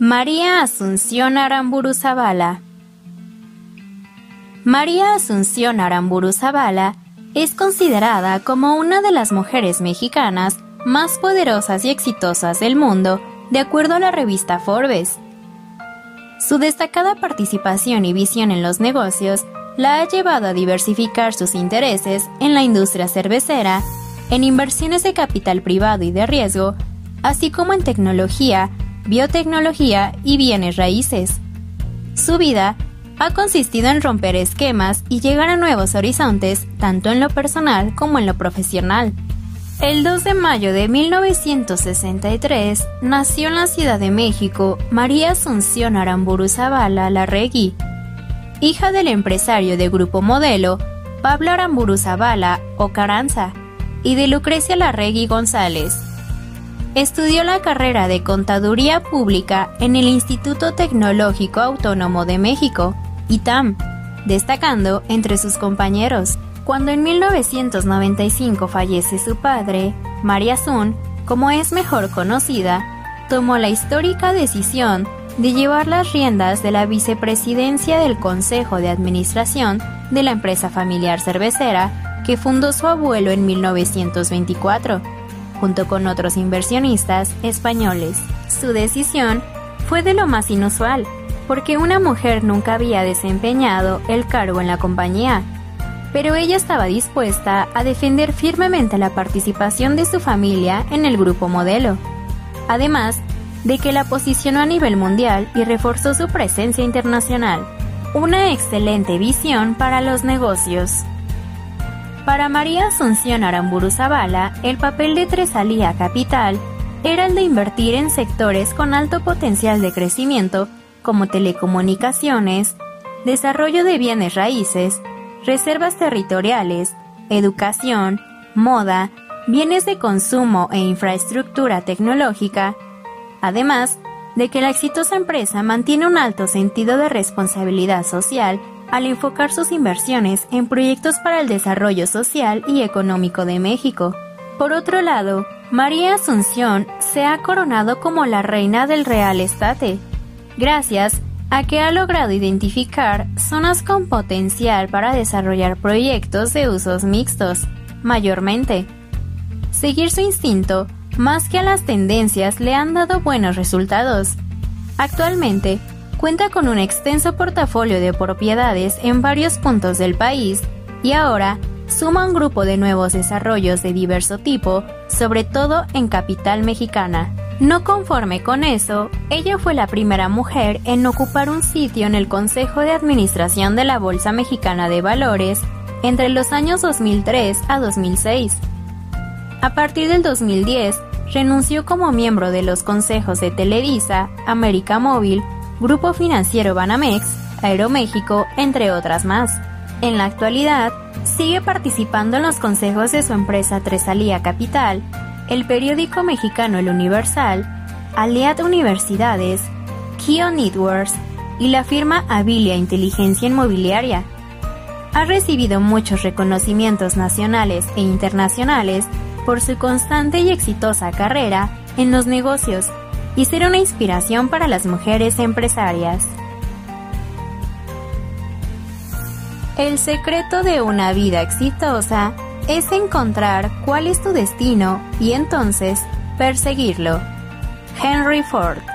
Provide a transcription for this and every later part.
María Asunción Aramburu Zavala María Asunción Aramburu Zavala es considerada como una de las mujeres mexicanas más poderosas y exitosas del mundo, de acuerdo a la revista Forbes. Su destacada participación y visión en los negocios la ha llevado a diversificar sus intereses en la industria cervecera, en inversiones de capital privado y de riesgo, así como en tecnología, biotecnología y bienes raíces. Su vida ha consistido en romper esquemas y llegar a nuevos horizontes, tanto en lo personal como en lo profesional. El 2 de mayo de 1963 nació en la Ciudad de México María Asunción Aramburu Zavala Larregui, hija del empresario de Grupo Modelo Pablo Aramburu Zavala o Caranza y de Lucrecia Larregui González. Estudió la carrera de Contaduría Pública en el Instituto Tecnológico Autónomo de México, ITAM, destacando entre sus compañeros. Cuando en 1995 fallece su padre, María Sun, como es mejor conocida, tomó la histórica decisión de llevar las riendas de la vicepresidencia del Consejo de Administración de la empresa familiar cervecera que fundó su abuelo en 1924, junto con otros inversionistas españoles. Su decisión fue de lo más inusual, porque una mujer nunca había desempeñado el cargo en la compañía pero ella estaba dispuesta a defender firmemente la participación de su familia en el grupo modelo, además de que la posicionó a nivel mundial y reforzó su presencia internacional. Una excelente visión para los negocios. Para María Asunción Aramburu Zavala, el papel de Tresalía Capital era el de invertir en sectores con alto potencial de crecimiento como telecomunicaciones, desarrollo de bienes raíces, reservas territoriales, educación, moda, bienes de consumo e infraestructura tecnológica, además de que la exitosa empresa mantiene un alto sentido de responsabilidad social al enfocar sus inversiones en proyectos para el desarrollo social y económico de México. Por otro lado, María Asunción se ha coronado como la reina del real estate, gracias a que ha logrado identificar zonas con potencial para desarrollar proyectos de usos mixtos, mayormente. Seguir su instinto, más que a las tendencias, le han dado buenos resultados. Actualmente, cuenta con un extenso portafolio de propiedades en varios puntos del país y ahora suma un grupo de nuevos desarrollos de diverso tipo, sobre todo en capital mexicana. No conforme con eso, ella fue la primera mujer en ocupar un sitio en el Consejo de Administración de la Bolsa Mexicana de Valores entre los años 2003 a 2006. A partir del 2010, renunció como miembro de los consejos de Televisa, América Móvil, Grupo Financiero Banamex, Aeroméxico, entre otras más. En la actualidad, sigue participando en los consejos de su empresa Tresalía Capital, el periódico mexicano El Universal, Aliad Universidades, Kio Networks y la firma Avilia Inteligencia Inmobiliaria. Ha recibido muchos reconocimientos nacionales e internacionales por su constante y exitosa carrera en los negocios y ser una inspiración para las mujeres empresarias. El secreto de una vida exitosa es encontrar cuál es tu destino y entonces perseguirlo. Henry Ford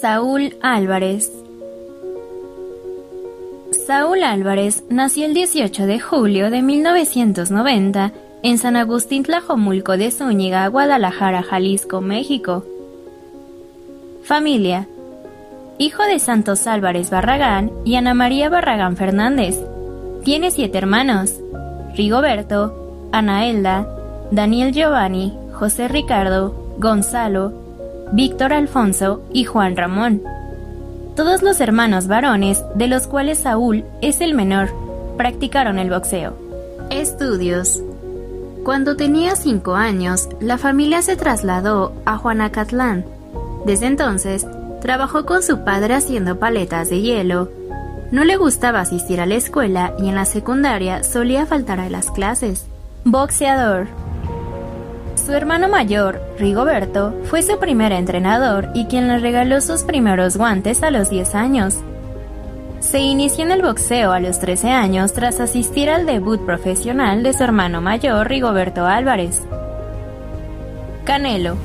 Saúl Álvarez Saúl Álvarez nació el 18 de julio de 1990 en San Agustín Tlajomulco de Zúñiga, Guadalajara, Jalisco, México. Familia. Hijo de Santos Álvarez Barragán y Ana María Barragán Fernández. Tiene siete hermanos. Rigoberto, Elda, Daniel Giovanni, José Ricardo, Gonzalo, Víctor Alfonso y Juan Ramón. Todos los hermanos varones, de los cuales Saúl es el menor, practicaron el boxeo. Estudios. Cuando tenía 5 años, la familia se trasladó a Juanacatlán. Desde entonces, trabajó con su padre haciendo paletas de hielo. No le gustaba asistir a la escuela y en la secundaria solía faltar a las clases. Boxeador. Su hermano mayor, Rigoberto, fue su primer entrenador y quien le regaló sus primeros guantes a los 10 años. Se inició en el boxeo a los 13 años tras asistir al debut profesional de su hermano mayor, Rigoberto Álvarez. Canelo.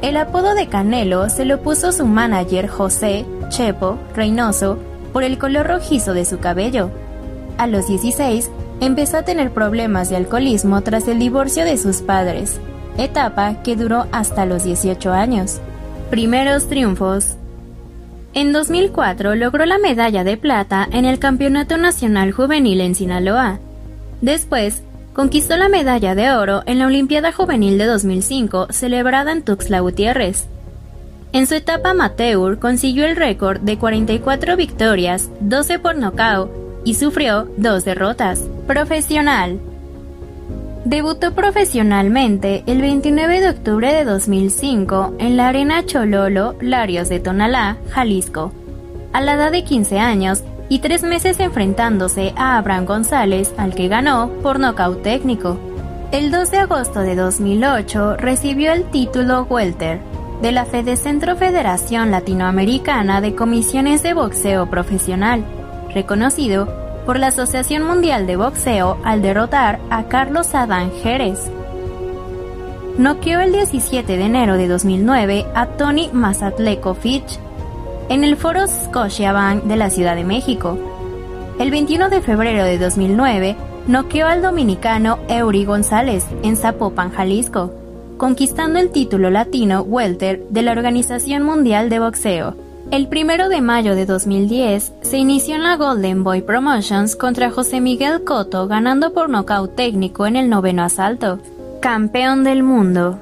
El apodo de Canelo se lo puso su manager José Chepo Reynoso por el color rojizo de su cabello. A los 16 empezó a tener problemas de alcoholismo tras el divorcio de sus padres, etapa que duró hasta los 18 años. Primeros triunfos. En 2004 logró la medalla de plata en el Campeonato Nacional Juvenil en Sinaloa. Después, conquistó la medalla de oro en la Olimpiada Juvenil de 2005 celebrada en Tuxtla Gutiérrez. En su etapa amateur consiguió el récord de 44 victorias, 12 por nocaut y sufrió dos derrotas. Profesional. Debutó profesionalmente el 29 de octubre de 2005 en la Arena Chololo Larios de Tonalá, Jalisco, a la edad de 15 años y tres meses enfrentándose a Abraham González, al que ganó por nocaut técnico. El 2 de agosto de 2008 recibió el título Welter de la Fede Centro Federación Latinoamericana de Comisiones de Boxeo Profesional, reconocido por la Asociación Mundial de Boxeo al derrotar a Carlos Adán Jerez. Noqueó el 17 de enero de 2009 a Tony Mazatleco Fitch en el Foro Scotiabank de la Ciudad de México. El 21 de febrero de 2009 noqueó al dominicano Eury González en Zapopan, Jalisco, conquistando el título latino welter de la Organización Mundial de Boxeo. El primero de mayo de 2010 se inició en la Golden Boy Promotions contra José Miguel Cotto ganando por nocaut técnico en el noveno asalto. Campeón del mundo.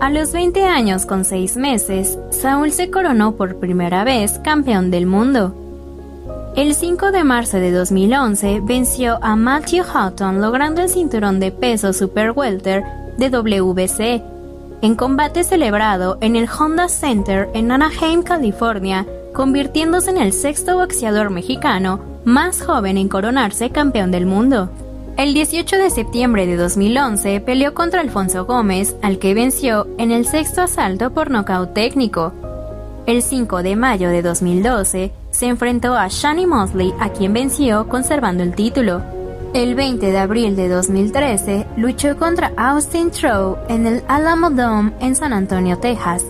A los 20 años con 6 meses, Saúl se coronó por primera vez campeón del mundo. El 5 de marzo de 2011 venció a Matthew Houghton logrando el cinturón de peso Super Welter de WBC en combate celebrado en el Honda Center en Anaheim, California, convirtiéndose en el sexto boxeador mexicano más joven en coronarse campeón del mundo. El 18 de septiembre de 2011 peleó contra Alfonso Gómez, al que venció en el sexto asalto por nocaut técnico. El 5 de mayo de 2012 se enfrentó a Shani Mosley, a quien venció conservando el título. El 20 de abril de 2013 luchó contra Austin Trow en el Alamo Dome en San Antonio, Texas.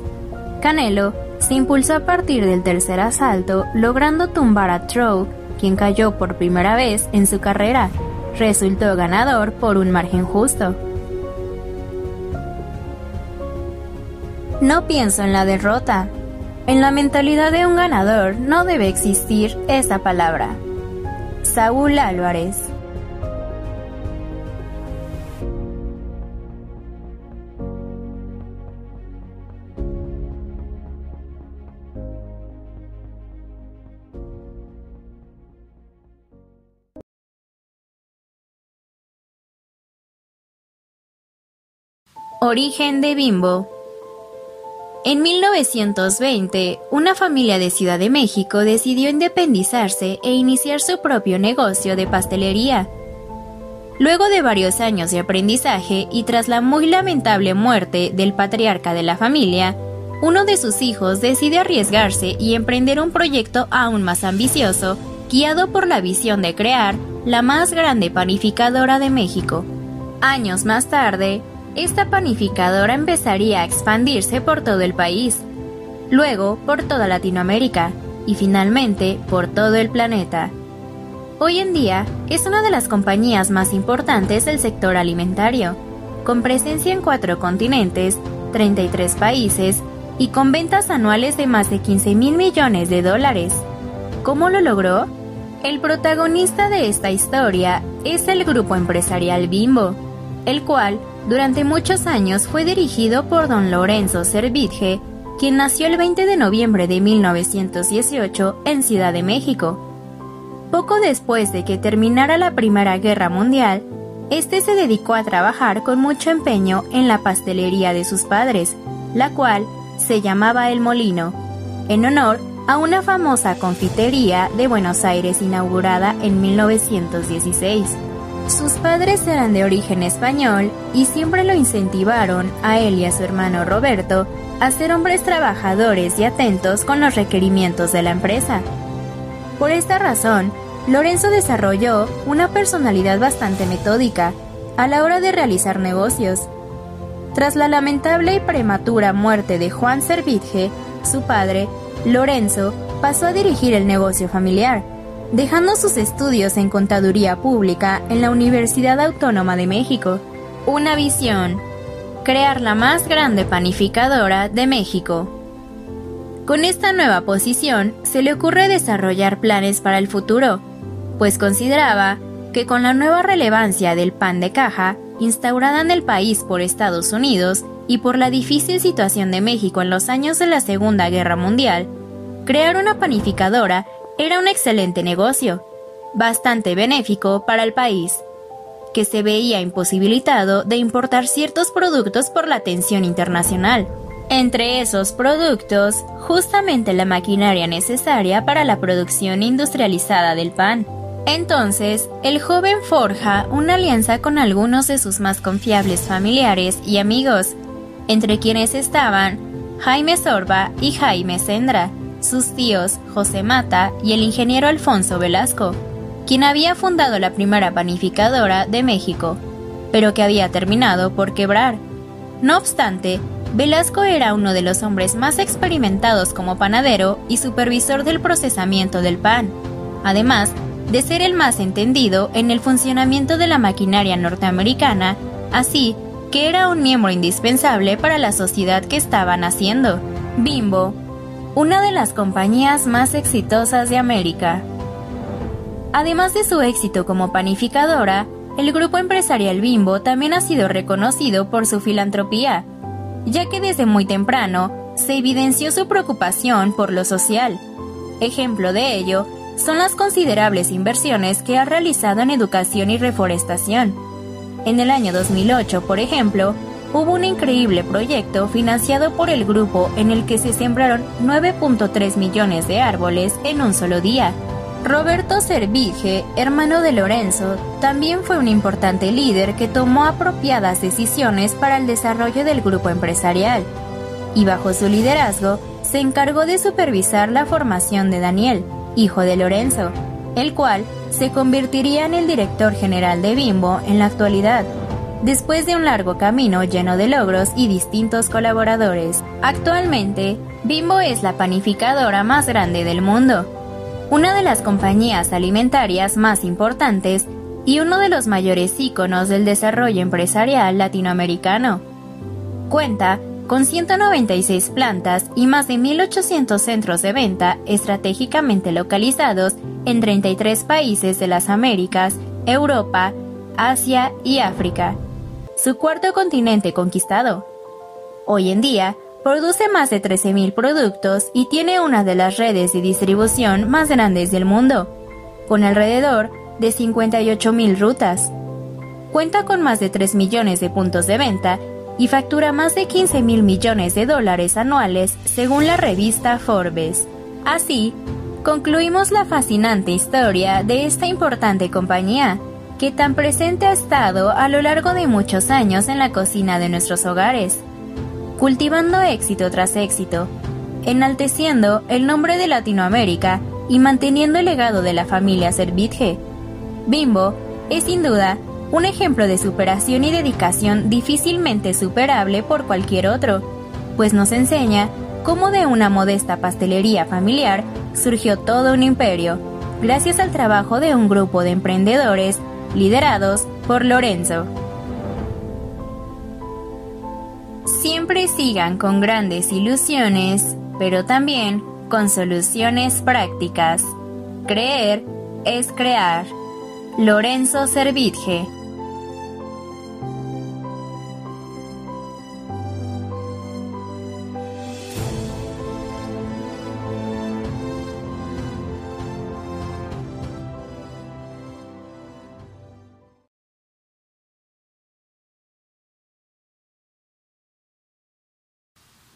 Canelo se impulsó a partir del tercer asalto, logrando tumbar a Trow, quien cayó por primera vez en su carrera. Resultó ganador por un margen justo. No pienso en la derrota. En la mentalidad de un ganador no debe existir esa palabra. Saúl Álvarez Origen de Bimbo. En 1920, una familia de Ciudad de México decidió independizarse e iniciar su propio negocio de pastelería. Luego de varios años de aprendizaje y tras la muy lamentable muerte del patriarca de la familia, uno de sus hijos decide arriesgarse y emprender un proyecto aún más ambicioso, guiado por la visión de crear la más grande panificadora de México. Años más tarde, esta panificadora empezaría a expandirse por todo el país, luego por toda Latinoamérica y finalmente por todo el planeta. Hoy en día es una de las compañías más importantes del sector alimentario, con presencia en cuatro continentes, 33 países y con ventas anuales de más de 15 mil millones de dólares. ¿Cómo lo logró? El protagonista de esta historia es el grupo empresarial Bimbo, el cual durante muchos años fue dirigido por don Lorenzo Servitje, quien nació el 20 de noviembre de 1918 en Ciudad de México. Poco después de que terminara la Primera Guerra Mundial, Este se dedicó a trabajar con mucho empeño en la pastelería de sus padres, la cual se llamaba El Molino, en honor a una famosa confitería de Buenos Aires inaugurada en 1916. Sus padres eran de origen español y siempre lo incentivaron a él y a su hermano Roberto a ser hombres trabajadores y atentos con los requerimientos de la empresa. Por esta razón, Lorenzo desarrolló una personalidad bastante metódica a la hora de realizar negocios. Tras la lamentable y prematura muerte de Juan Servitje, su padre, Lorenzo, pasó a dirigir el negocio familiar, dejando sus estudios en contaduría pública en la Universidad Autónoma de México. Una visión, crear la más grande panificadora de México. Con esta nueva posición se le ocurre desarrollar planes para el futuro, pues consideraba que con la nueva relevancia del pan de caja, instaurada en el país por Estados Unidos y por la difícil situación de México en los años de la Segunda Guerra Mundial, crear una panificadora era un excelente negocio, bastante benéfico para el país, que se veía imposibilitado de importar ciertos productos por la tensión internacional. Entre esos productos, justamente la maquinaria necesaria para la producción industrializada del pan. Entonces, el joven forja una alianza con algunos de sus más confiables familiares y amigos, entre quienes estaban Jaime Sorba y Jaime Sendra, sus tíos José Mata y el ingeniero Alfonso Velasco, quien había fundado la primera panificadora de México, pero que había terminado por quebrar. No obstante, Velasco era uno de los hombres más experimentados como panadero y supervisor del procesamiento del pan. Además, de ser el más entendido en el funcionamiento de la maquinaria norteamericana, así que era un miembro indispensable para la sociedad que estaban haciendo. Bimbo, una de las compañías más exitosas de América. Además de su éxito como panificadora, el grupo empresarial Bimbo también ha sido reconocido por su filantropía, ya que desde muy temprano se evidenció su preocupación por lo social. Ejemplo de ello son las considerables inversiones que ha realizado en educación y reforestación. En el año 2008, por ejemplo, hubo un increíble proyecto financiado por el grupo en el que se sembraron 9.3 millones de árboles en un solo día. Roberto Servige, hermano de Lorenzo, también fue un importante líder que tomó apropiadas decisiones para el desarrollo del grupo empresarial, y bajo su liderazgo se encargó de supervisar la formación de Daniel, hijo de Lorenzo, el cual se convertiría en el director general de Bimbo en la actualidad, después de un largo camino lleno de logros y distintos colaboradores. Actualmente, Bimbo es la panificadora más grande del mundo, una de las compañías alimentarias más importantes y uno de los mayores íconos del desarrollo empresarial latinoamericano. Cuenta con 196 plantas y más de 1.800 centros de venta estratégicamente localizados en 33 países de las Américas, Europa, Asia y África. Su cuarto continente conquistado. Hoy en día, produce más de 13.000 productos y tiene una de las redes de distribución más grandes del mundo, con alrededor de 58.000 rutas. Cuenta con más de 3 millones de puntos de venta y factura más de 15 mil millones de dólares anuales según la revista Forbes. Así, concluimos la fascinante historia de esta importante compañía, que tan presente ha estado a lo largo de muchos años en la cocina de nuestros hogares, cultivando éxito tras éxito, enalteciendo el nombre de Latinoamérica y manteniendo el legado de la familia Servitje. Bimbo es sin duda un ejemplo de superación y dedicación difícilmente superable por cualquier otro, pues nos enseña cómo de una modesta pastelería familiar surgió todo un imperio, gracias al trabajo de un grupo de emprendedores liderados por Lorenzo. Siempre sigan con grandes ilusiones, pero también con soluciones prácticas. Creer es crear. Lorenzo Servitje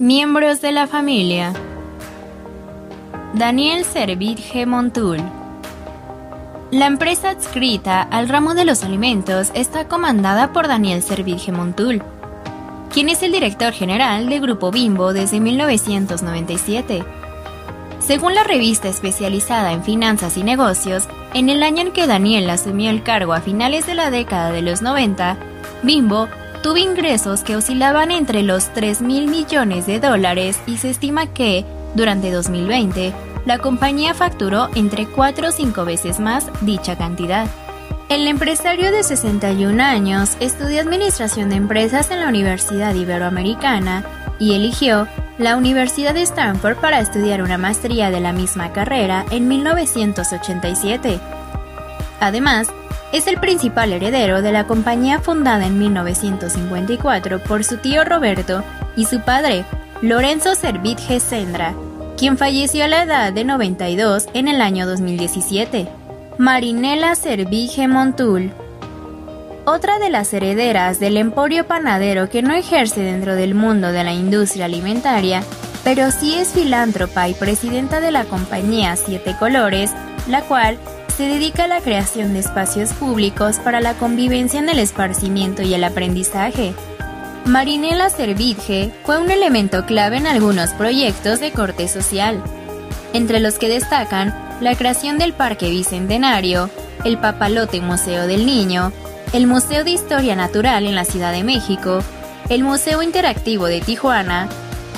Miembros de la familia. Daniel Servitje Montul. La empresa adscrita al ramo de los alimentos está comandada por Daniel Servitje Montul, quien es el director general del Grupo Bimbo desde 1997. Según la revista especializada en finanzas y negocios, en el año en que Daniel asumió el cargo a finales de la década de los 90, Bimbo tuvo ingresos que oscilaban entre los 3 mil millones de dólares y se estima que, durante 2020, la compañía facturó entre 4 o 5 veces más dicha cantidad. El empresario de 61 años estudió Administración de Empresas en la Universidad Iberoamericana y eligió la Universidad de Stanford para estudiar una maestría de la misma carrera en 1987. Además, es el principal heredero de la compañía fundada en 1954 por su tío Roberto y su padre, Lorenzo Servitje Sendra, quien falleció a la edad de 92 en el año 2017. Marinela Servige Montul otra de las herederas del emporio panadero que no ejerce dentro del mundo de la industria alimentaria, pero sí es filántropa y presidenta de la compañía Siete Colores, la cual se dedica a la creación de espacios públicos para la convivencia en el esparcimiento y el aprendizaje. Marinela Servitje fue un elemento clave en algunos proyectos de corte social, entre los que destacan la creación del Parque Bicentenario, el Papalote Museo del Niño, el Museo de Historia Natural en la Ciudad de México, el Museo Interactivo de Tijuana,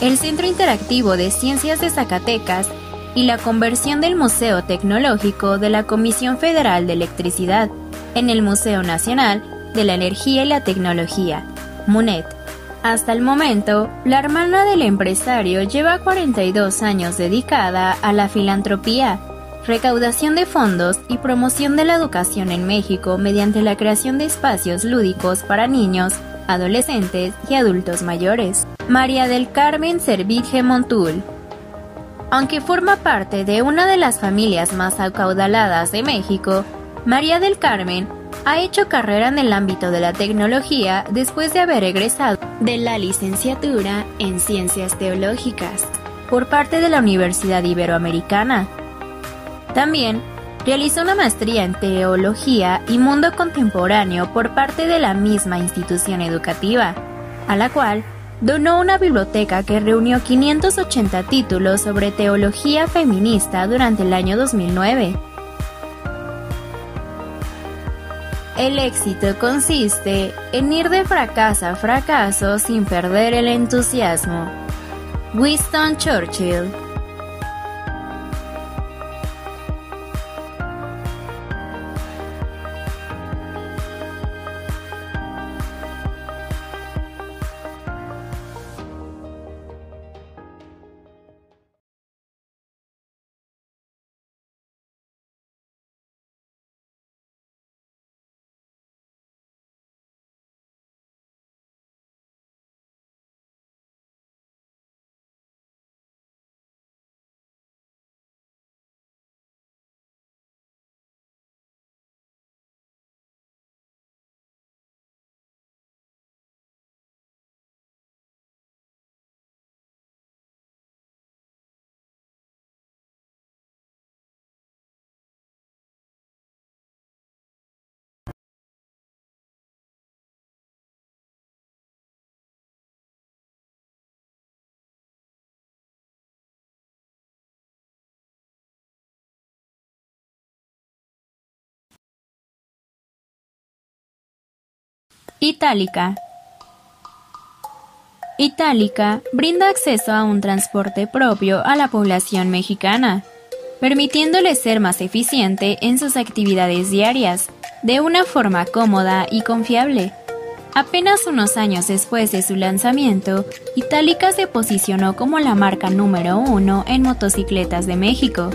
el Centro Interactivo de Ciencias de Zacatecas y la conversión del Museo Tecnológico de la Comisión Federal de Electricidad en el Museo Nacional de la Energía y la Tecnología, MUNET. Hasta el momento, la hermana del empresario lleva 42 años dedicada a la filantropía recaudación de fondos y promoción de la educación en México mediante la creación de espacios lúdicos para niños, adolescentes y adultos mayores. María del Carmen Servitje Montul. Aunque forma parte de una de las familias más acaudaladas de México, María del Carmen ha hecho carrera en el ámbito de la tecnología después de haber egresado de la licenciatura en Ciencias Teológicas por parte de la Universidad Iberoamericana. También realizó una maestría en Teología y Mundo Contemporáneo por parte de la misma institución educativa, a la cual donó una biblioteca que reunió 580 títulos sobre teología feminista durante el año 2009. El éxito consiste en ir de fracaso a fracaso sin perder el entusiasmo. Winston Churchill Itálica. Itálica brinda acceso a un transporte propio a la población mexicana, permitiéndole ser más eficiente en sus actividades diarias, de una forma cómoda y confiable. Apenas unos años después de su lanzamiento, Itálica se posicionó como la marca número uno en motocicletas de México.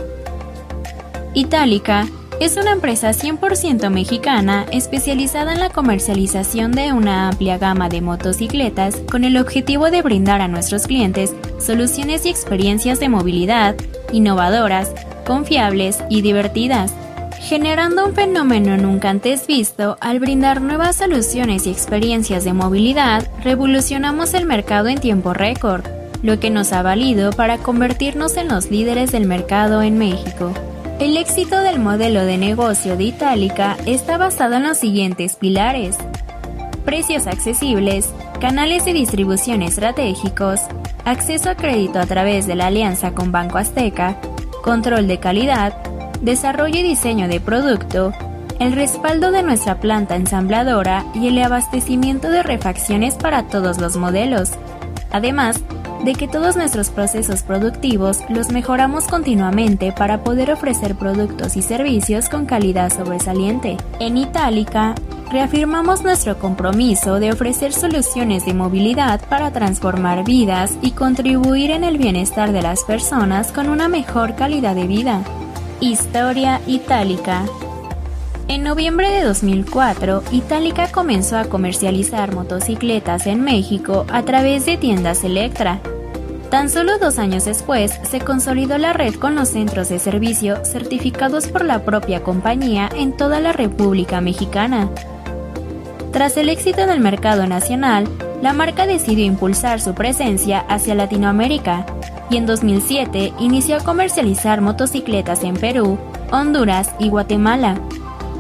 Itálica es una empresa 100% mexicana especializada en la comercialización de una amplia gama de motocicletas con el objetivo de brindar a nuestros clientes soluciones y experiencias de movilidad innovadoras, confiables y divertidas, generando un fenómeno nunca antes visto al brindar nuevas soluciones y experiencias de movilidad, revolucionamos el mercado en tiempo récord lo que nos ha valido para convertirnos en los líderes del mercado en México. El éxito del modelo de negocio de Itálica está basado en los siguientes pilares. Precios accesibles, canales de distribución estratégicos, acceso a crédito a través de la alianza con Banco Azteca, control de calidad, desarrollo y diseño de producto, el respaldo de nuestra planta ensambladora y el abastecimiento de refacciones para todos los modelos, además de que todos nuestros procesos productivos los mejoramos continuamente para poder ofrecer productos y servicios con calidad sobresaliente. En Itálica, reafirmamos nuestro compromiso de ofrecer soluciones de movilidad para transformar vidas y contribuir en el bienestar de las personas con una mejor calidad de vida. Historia Itálica en noviembre de 2004, Itálica comenzó a comercializar motocicletas en México a través de tiendas Electra. Tan solo dos años después, se consolidó la red con los centros de servicio certificados por la propia compañía en toda la República Mexicana. Tras el éxito en el mercado nacional, la marca decidió impulsar su presencia hacia Latinoamérica y en 2007 inició a comercializar motocicletas en Perú, Honduras y Guatemala.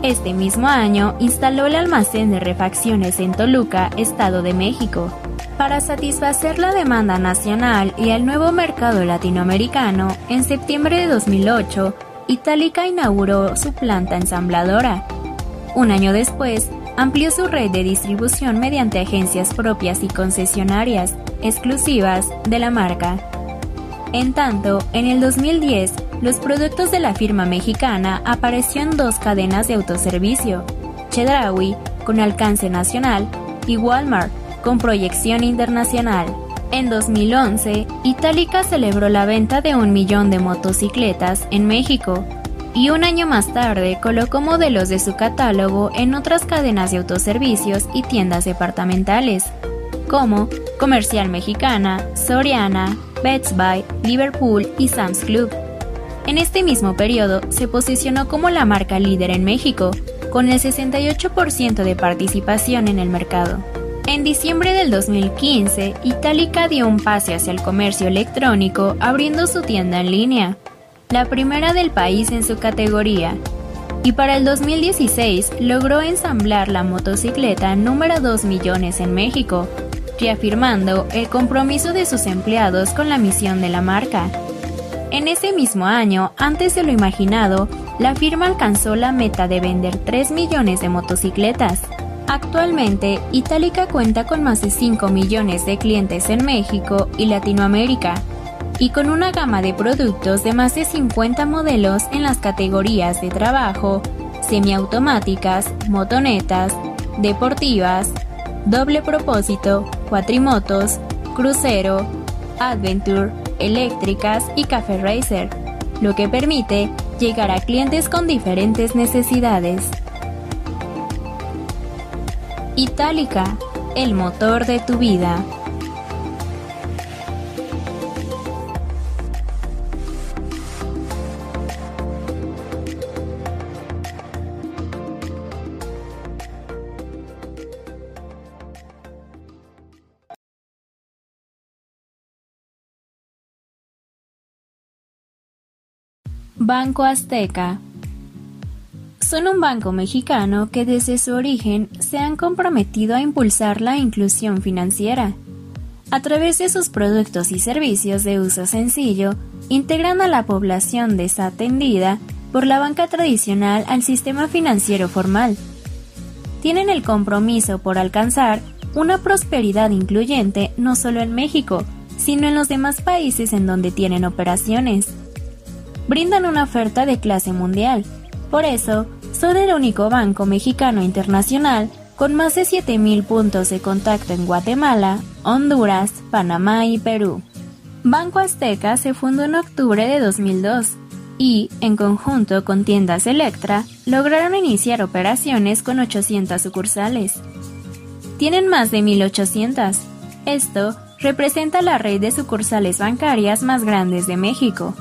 Este mismo año instaló el almacén de refacciones en Toluca, Estado de México. Para satisfacer la demanda nacional y el nuevo mercado latinoamericano, en septiembre de 2008, Itálica inauguró su planta ensambladora. Un año después, amplió su red de distribución mediante agencias propias y concesionarias exclusivas de la marca. En tanto, en el 2010, los productos de la firma mexicana apareció en dos cadenas de autoservicio, Chedraui, con alcance nacional, y Walmart, con proyección internacional. En 2011, Itálica celebró la venta de un millón de motocicletas en México, y un año más tarde colocó modelos de su catálogo en otras cadenas de autoservicios y tiendas departamentales, como Comercial Mexicana, Soriana, Best Buy, Liverpool y Sam's Club. En este mismo periodo se posicionó como la marca líder en México, con el 68% de participación en el mercado. En diciembre del 2015, Itálica dio un pase hacia el comercio electrónico abriendo su tienda en línea, la primera del país en su categoría, y para el 2016 logró ensamblar la motocicleta número 2 millones en México, reafirmando el compromiso de sus empleados con la misión de la marca. En ese mismo año, antes de lo imaginado, la firma alcanzó la meta de vender 3 millones de motocicletas. Actualmente, Itálica cuenta con más de 5 millones de clientes en México y Latinoamérica, y con una gama de productos de más de 50 modelos en las categorías de trabajo, semiautomáticas, motonetas, deportivas, doble propósito, cuatrimotos, crucero, adventure, eléctricas y café racer, lo que permite llegar a clientes con diferentes necesidades. Itálica, el motor de tu vida. Banco Azteca. Son un banco mexicano que desde su origen se han comprometido a impulsar la inclusión financiera. A través de sus productos y servicios de uso sencillo, integran a la población desatendida por la banca tradicional al sistema financiero formal. Tienen el compromiso por alcanzar una prosperidad incluyente no solo en México, sino en los demás países en donde tienen operaciones brindan una oferta de clase mundial. Por eso, son el único banco mexicano internacional con más de 7.000 puntos de contacto en Guatemala, Honduras, Panamá y Perú. Banco Azteca se fundó en octubre de 2002 y, en conjunto con tiendas Electra, lograron iniciar operaciones con 800 sucursales. Tienen más de 1.800. Esto representa la red de sucursales bancarias más grandes de México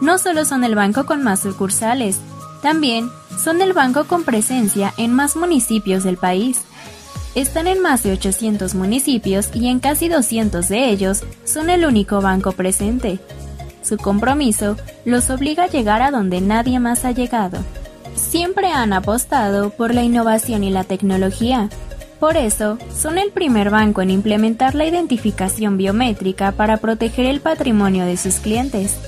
no solo son el banco con más sucursales, también son el banco con presencia en más municipios del país. Están en más de 800 municipios y en casi 200 de ellos son el único banco presente. Su compromiso los obliga a llegar a donde nadie más ha llegado. Siempre han apostado por la innovación y la tecnología. Por eso, son el primer banco en implementar la identificación biométrica para proteger el patrimonio de sus clientes.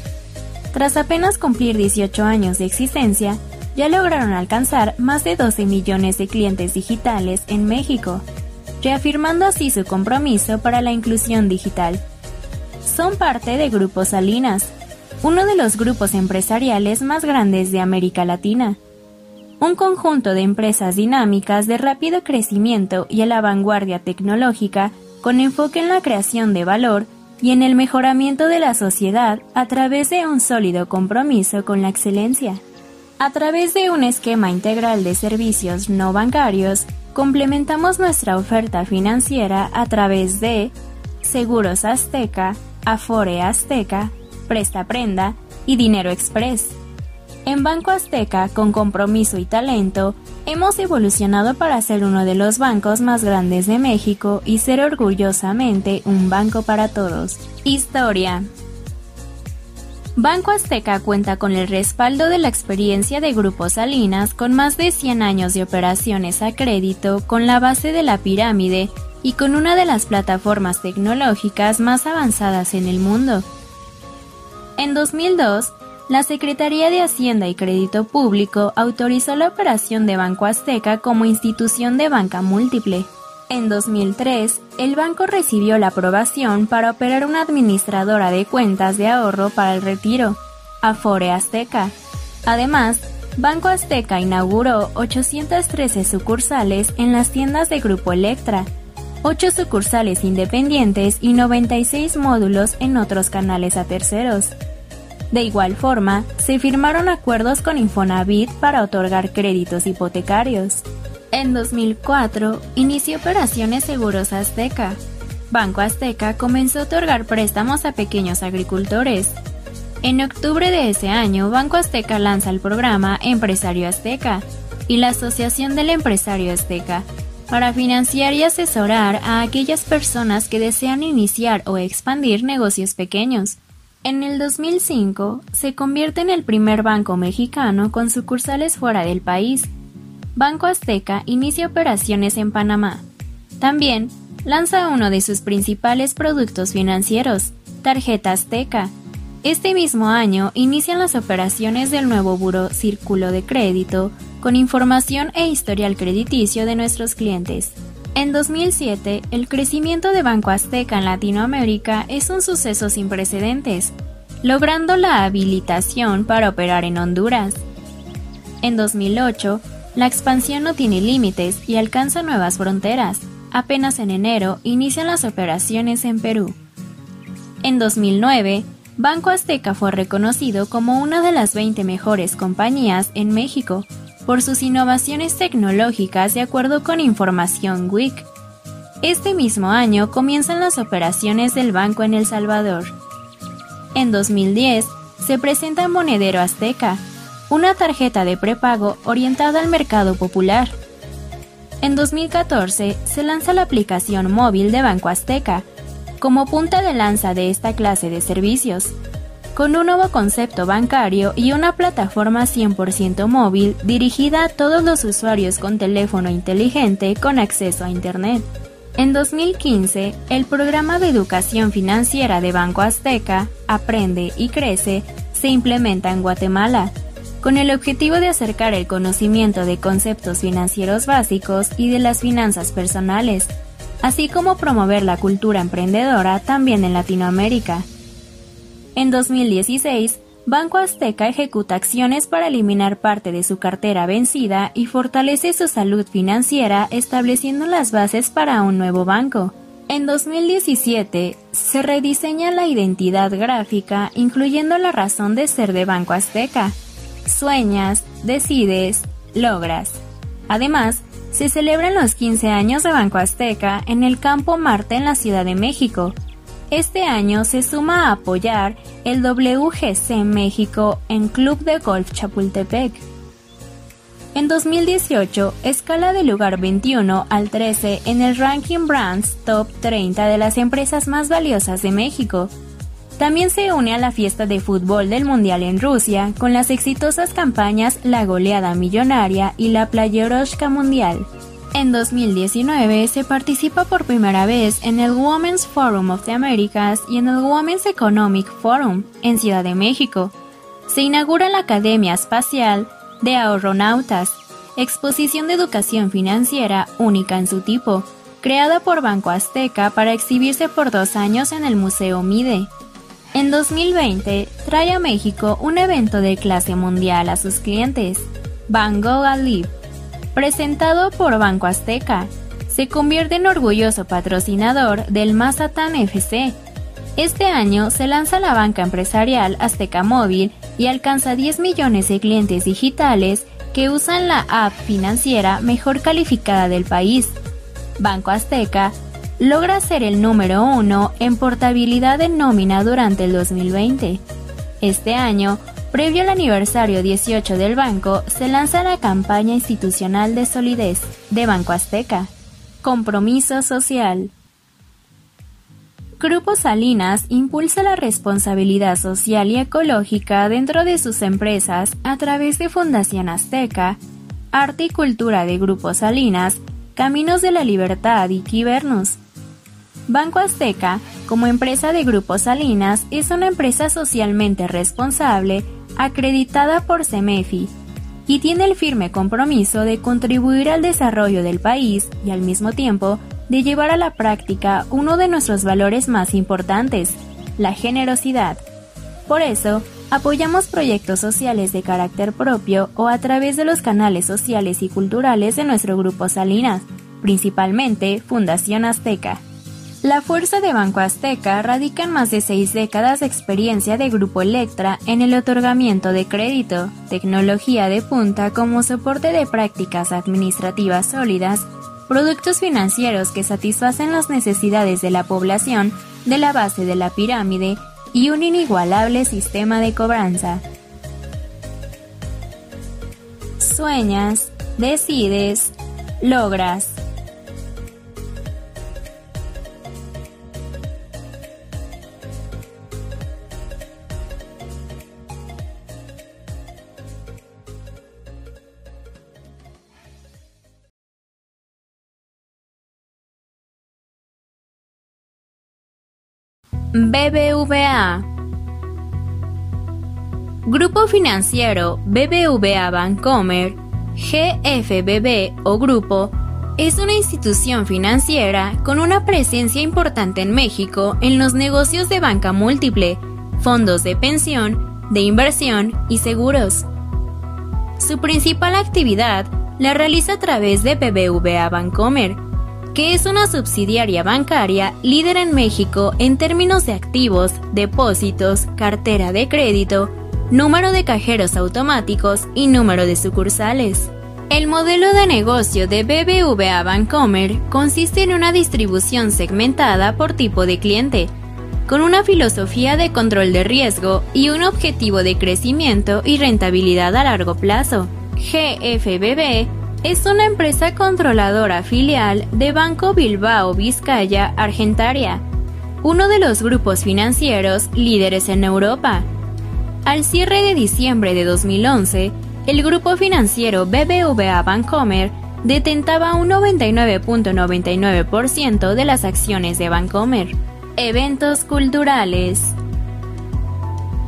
Tras apenas cumplir 18 años de existencia, ya lograron alcanzar más de 12 millones de clientes digitales en México, reafirmando así su compromiso para la inclusión digital. Son parte de Grupo Salinas, uno de los grupos empresariales más grandes de América Latina. Un conjunto de empresas dinámicas de rápido crecimiento y a la vanguardia tecnológica con enfoque en la creación de valor y en el mejoramiento de la sociedad a través de un sólido compromiso con la excelencia. A través de un esquema integral de servicios no bancarios, complementamos nuestra oferta financiera a través de Seguros Azteca, Afore Azteca, Presta Prenda y Dinero Express. En Banco Azteca, con compromiso y talento, hemos evolucionado para ser uno de los bancos más grandes de México y ser orgullosamente un banco para todos. Historia. Banco Azteca cuenta con el respaldo de la experiencia de Grupo Salinas con más de 100 años de operaciones a crédito con la base de la pirámide y con una de las plataformas tecnológicas más avanzadas en el mundo. En 2002, la Secretaría de Hacienda y Crédito Público autorizó la operación de Banco Azteca como institución de banca múltiple. En 2003, el banco recibió la aprobación para operar una administradora de cuentas de ahorro para el retiro, Afore Azteca. Además, Banco Azteca inauguró 813 sucursales en las tiendas de Grupo Electra, 8 sucursales independientes y 96 módulos en otros canales a terceros. De igual forma, se firmaron acuerdos con Infonavit para otorgar créditos hipotecarios. En 2004, inició operaciones Seguros Azteca. Banco Azteca comenzó a otorgar préstamos a pequeños agricultores. En octubre de ese año, Banco Azteca lanza el programa Empresario Azteca y la Asociación del Empresario Azteca para financiar y asesorar a aquellas personas que desean iniciar o expandir negocios pequeños. En el 2005, se convierte en el primer banco mexicano con sucursales fuera del país Banco Azteca inicia operaciones en Panamá. También lanza uno de sus principales productos financieros, Tarjeta Azteca. Este mismo año inician las operaciones del nuevo Buro Círculo de Crédito con información e historial crediticio de nuestros clientes. En 2007, el crecimiento de Banco Azteca en Latinoamérica es un suceso sin precedentes, logrando la habilitación para operar en Honduras. En 2008, la expansión no tiene límites y alcanza nuevas fronteras. Apenas en enero inician las operaciones en Perú. En 2009, Banco Azteca fue reconocido como una de las 20 mejores compañías en México por sus innovaciones tecnológicas de acuerdo con Información WIC. Este mismo año comienzan las operaciones del banco en El Salvador. En 2010 se presenta Monedero Azteca, una tarjeta de prepago orientada al mercado popular. En 2014 se lanza la aplicación móvil de Banco Azteca, como punta de lanza de esta clase de servicios, con un nuevo concepto bancario y una plataforma 100% móvil dirigida a todos los usuarios con teléfono inteligente con acceso a Internet. En 2015, el programa de educación financiera de Banco Azteca, Aprende y Crece, se implementa en Guatemala, con el objetivo de acercar el conocimiento de conceptos financieros básicos y de las finanzas personales, así como promover la cultura emprendedora también en Latinoamérica. En 2016, Banco Azteca ejecuta acciones para eliminar parte de su cartera vencida y fortalece su salud financiera estableciendo las bases para un nuevo banco. En 2017 se rediseña la identidad gráfica incluyendo la razón de ser de Banco Azteca, sueñas, decides, logras. Además, se celebran los 15 años de Banco Azteca en el Campo Marte en la Ciudad de México. Este año se suma a apoyar el WGC México en Club de Golf Chapultepec. En 2018, escala del lugar 21 al 13 en el ranking Brands Top 30 de las empresas más valiosas de México. También se une a la fiesta de fútbol del Mundial en Rusia con las exitosas campañas La Goleada Millonaria y La Playeroshka Mundial. En 2019 se participa por primera vez en el Women's Forum of the Americas y en el Women's Economic Forum en Ciudad de México. Se inaugura la Academia Espacial de Ahorronautas, exposición de educación financiera única en su tipo, creada por Banco Azteca para exhibirse por dos años en el Museo Mide. En 2020, trae a México un evento de clase mundial a sus clientes, Van Gogh Live, presentado por Banco Azteca. Se convierte en orgulloso patrocinador del Mazatán FC. Este año se lanza la banca empresarial Azteca Móvil y alcanza 10 millones de clientes digitales que usan la app financiera mejor calificada del país. Banco Azteca logra ser el número uno en portabilidad de nómina durante el 2020. Este año, previo al aniversario 18 del banco, se lanza la campaña institucional de solidez de Banco Azteca. Compromiso social. Grupo Salinas impulsa la responsabilidad social y ecológica dentro de sus empresas a través de Fundación Azteca, Arte y Cultura de Grupo Salinas, Caminos de la Libertad y Quibernus. Banco Azteca, como empresa de Grupo Salinas, es una empresa socialmente responsable acreditada por CEMEFI y tiene el firme compromiso de contribuir al desarrollo del país y al mismo tiempo de llevar a la práctica uno de nuestros valores más importantes, la generosidad. Por eso, apoyamos proyectos sociales de carácter propio o a través de los canales sociales y culturales de nuestro grupo Salinas, principalmente Fundación Azteca. La fuerza de Banco Azteca radica en más de seis décadas de experiencia de Grupo Electra en el otorgamiento de crédito, tecnología de punta como soporte de prácticas administrativas sólidas productos financieros que satisfacen las necesidades de la población de la base de la pirámide y un inigualable sistema de cobranza. Sueñas, decides, logras. BBVA Grupo Financiero BBVA Bancomer, GFBB o Grupo, es una institución financiera con una presencia importante en México en los negocios de banca múltiple, fondos de pensión, de inversión y seguros. Su principal actividad la realiza a través de BBVA Bancomer, que es una subsidiaria bancaria líder en México en términos de activos, depósitos, cartera de crédito, número de cajeros automáticos y número de sucursales. El modelo de negocio de BBVA Bancomer consiste en una distribución segmentada por tipo de cliente, con una filosofía de control de riesgo y un objetivo de crecimiento y rentabilidad a largo plazo. GFBB es una empresa controladora filial de Banco Bilbao Vizcaya Argentaria, uno de los grupos financieros líderes en Europa. Al cierre de diciembre de 2011, el grupo financiero BBVA Bancomer detentaba un 99.99% de las acciones de Bancomer. Eventos culturales.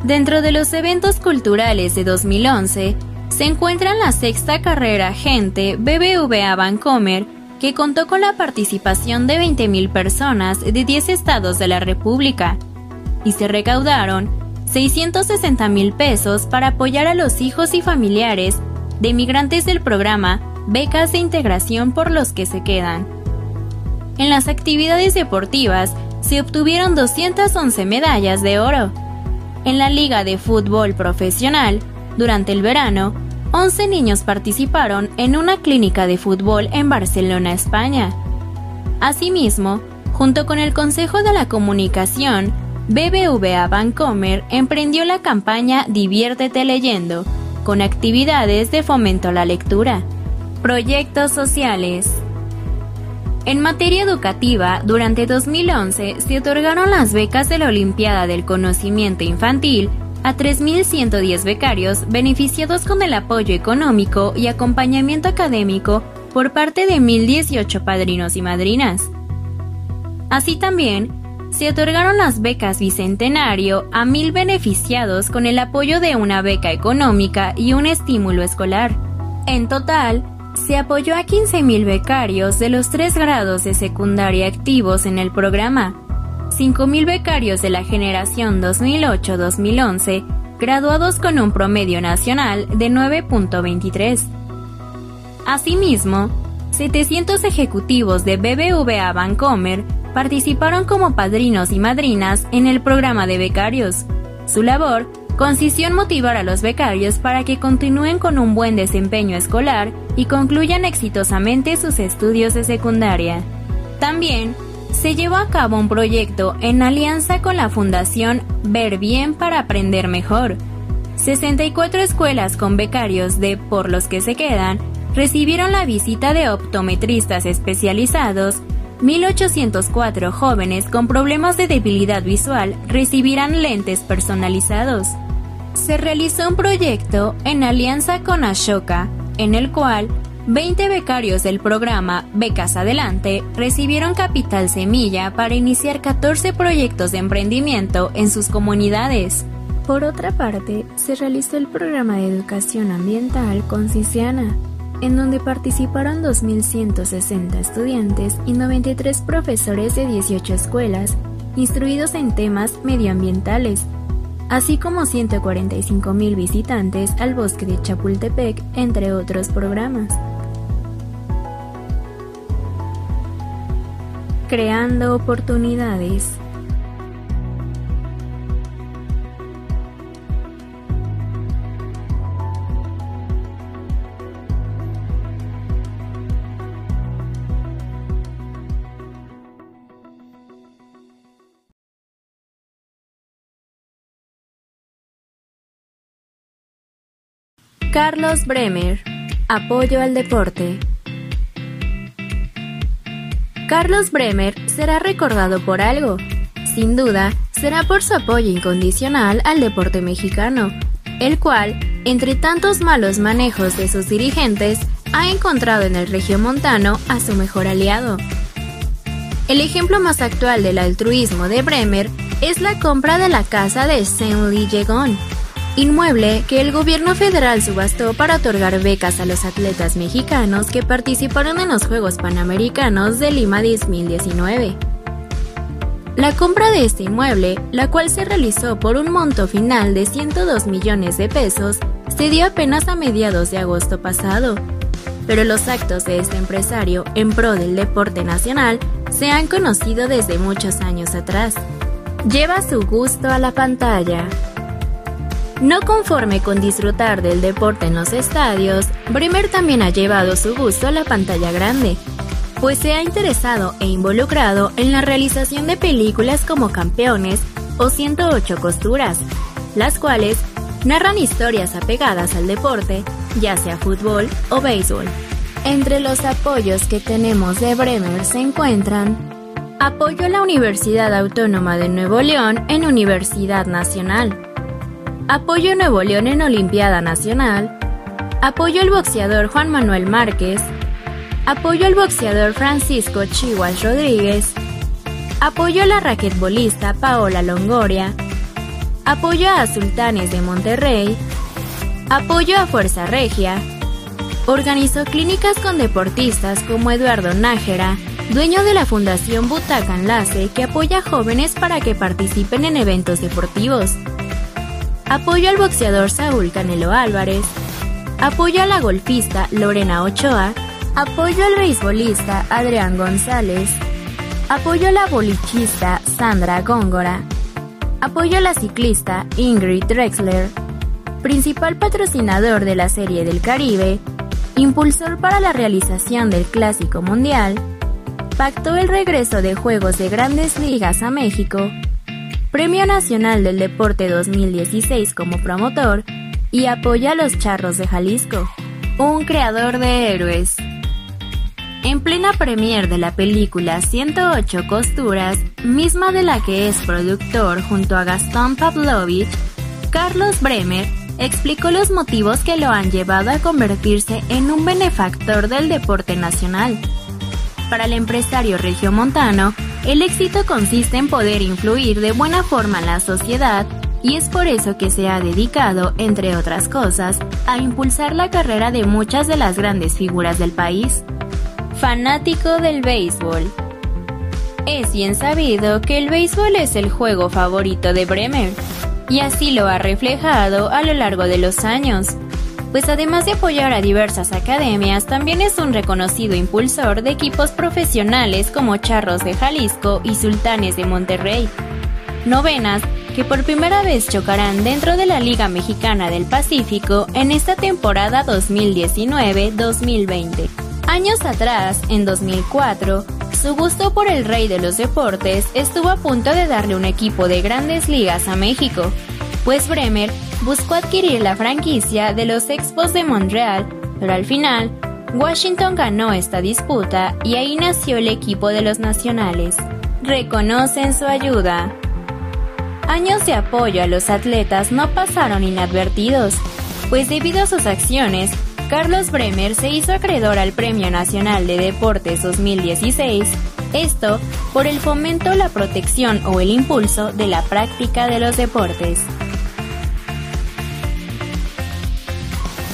Dentro de los eventos culturales de 2011, se encuentra en la sexta carrera Gente BBVA Bancomer, que contó con la participación de 20.000 personas de 10 estados de la República, y se recaudaron 660 mil pesos para apoyar a los hijos y familiares de migrantes del programa Becas de Integración por los que se quedan. En las actividades deportivas se obtuvieron 211 medallas de oro. En la Liga de Fútbol Profesional, durante el verano, 11 niños participaron en una clínica de fútbol en Barcelona, España. Asimismo, junto con el Consejo de la Comunicación, BBVA Bancomer emprendió la campaña Diviértete leyendo, con actividades de fomento a la lectura. Proyectos sociales. En materia educativa, durante 2011 se otorgaron las becas de la Olimpiada del Conocimiento Infantil a 3.110 becarios beneficiados con el apoyo económico y acompañamiento académico por parte de 1.018 padrinos y madrinas. Así también, se otorgaron las becas Bicentenario a 1.000 beneficiados con el apoyo de una beca económica y un estímulo escolar. En total, se apoyó a 15.000 becarios de los tres grados de secundaria activos en el programa, 5.000 becarios de la generación 2008-2011, graduados con un promedio nacional de 9.23. Asimismo, 700 ejecutivos de BBVA Bancomer participaron como padrinos y madrinas en el programa de becarios. Su labor consistió en motivar a los becarios para que continúen con un buen desempeño escolar y concluyan exitosamente sus estudios de secundaria. También se llevó a cabo un proyecto en alianza con la Fundación Ver Bien para Aprender Mejor. 64 escuelas con becarios de Por los que se quedan recibieron la visita de optometristas especializados 1.804 jóvenes con problemas de debilidad visual recibirán lentes personalizados. Se realizó un proyecto en alianza con Ashoka, en el cual 20 becarios del programa Becas Adelante recibieron capital semilla para iniciar 14 proyectos de emprendimiento en sus comunidades. Por otra parte, se realizó el programa de educación ambiental con Ciciana, en donde participaron 2.160 estudiantes y 93 profesores de 18 escuelas instruidos en temas medioambientales, así como 145.000 visitantes al bosque de Chapultepec, entre otros programas. Creando oportunidades. Carlos Bremer. Apoyo al deporte. Carlos Bremer será recordado por algo. Sin duda, será por su apoyo incondicional al deporte mexicano, el cual, entre tantos malos manejos de sus dirigentes, ha encontrado en el regiomontano a su mejor aliado. El ejemplo más actual del altruismo de Bremer es la compra de la casa de Saint-Louis-Jegon, inmueble que el gobierno federal subastó para otorgar becas a los atletas mexicanos que participaron en los Juegos Panamericanos de Lima 2019. La compra de este inmueble, la cual se realizó por un monto final de 102 millones de pesos, se dio apenas a mediados de agosto pasado. Pero los actos de este empresario en pro del deporte nacional se han conocido desde muchos años atrás. Lleva su gusto a la pantalla. No conforme con disfrutar del deporte en los estadios, Bremer también ha llevado su gusto a la pantalla grande, pues se ha interesado e involucrado en la realización de películas como Campeones o 108 Costuras, las cuales narran historias apegadas al deporte, ya sea fútbol o béisbol. Entre los apoyos que tenemos de Bremer se encuentran Apoyo a la Universidad Autónoma de Nuevo León en Universidad Nacional, Apoyo Nuevo León en Olimpiada Nacional. Apoyo al boxeador Juan Manuel Márquez. Apoyo al boxeador Francisco Chihuas Rodríguez. Apoyo a la raquetbolista Paola Longoria. Apoyo a Sultanes de Monterrey. Apoyo a Fuerza Regia. Organizó clínicas con deportistas como Eduardo Nájera, dueño de la Fundación Butaca Enlace que apoya a jóvenes para que participen en eventos deportivos. Apoyo al boxeador Saúl Canelo Álvarez. Apoyo a la golfista Lorena Ochoa. Apoyo al beisbolista Adrián González. Apoyo a la bolichista Sandra Góngora. Apoyo a la ciclista Ingrid Drexler. Principal patrocinador de la Serie del Caribe. Impulsor para la realización del Clásico Mundial. Pactó el regreso de Juegos de Grandes Ligas a México Premio Nacional del Deporte 2016 como promotor, y apoya a los charros de Jalisco, un creador de héroes. En plena premier de la película 108 Costuras, misma de la que es productor junto a Gastón Pavlovich, Carlos Bremer explicó los motivos que lo han llevado a convertirse en un benefactor del deporte nacional. Para el empresario regiomontano, el éxito consiste en poder influir de buena forma en la sociedad y es por eso que se ha dedicado, entre otras cosas, a impulsar la carrera de muchas de las grandes figuras del país. Fanático del béisbol. Es bien sabido que el béisbol es el juego favorito de Bremer, y así lo ha reflejado a lo largo de los años, pues además de apoyar a diversas academias, también es un reconocido impulsor de equipos profesionales como Charros de Jalisco y Sultanes de Monterrey. Novenas que por primera vez chocarán dentro de la Liga Mexicana del Pacífico en esta temporada 2019-2020. Años atrás, en 2004, su gusto por el rey de los deportes estuvo a punto de darle un equipo de grandes ligas a México, pues Bremer buscó adquirir la franquicia de los Expos de Montreal, pero al final, Washington ganó esta disputa y ahí nació el equipo de los nacionales. Reconocen su ayuda. Años de apoyo a los atletas no pasaron inadvertidos, pues debido a sus acciones, Carlos Bremer se hizo acreedor al Premio Nacional de Deportes 2016, esto por el fomento, la protección o el impulso de la práctica de los deportes.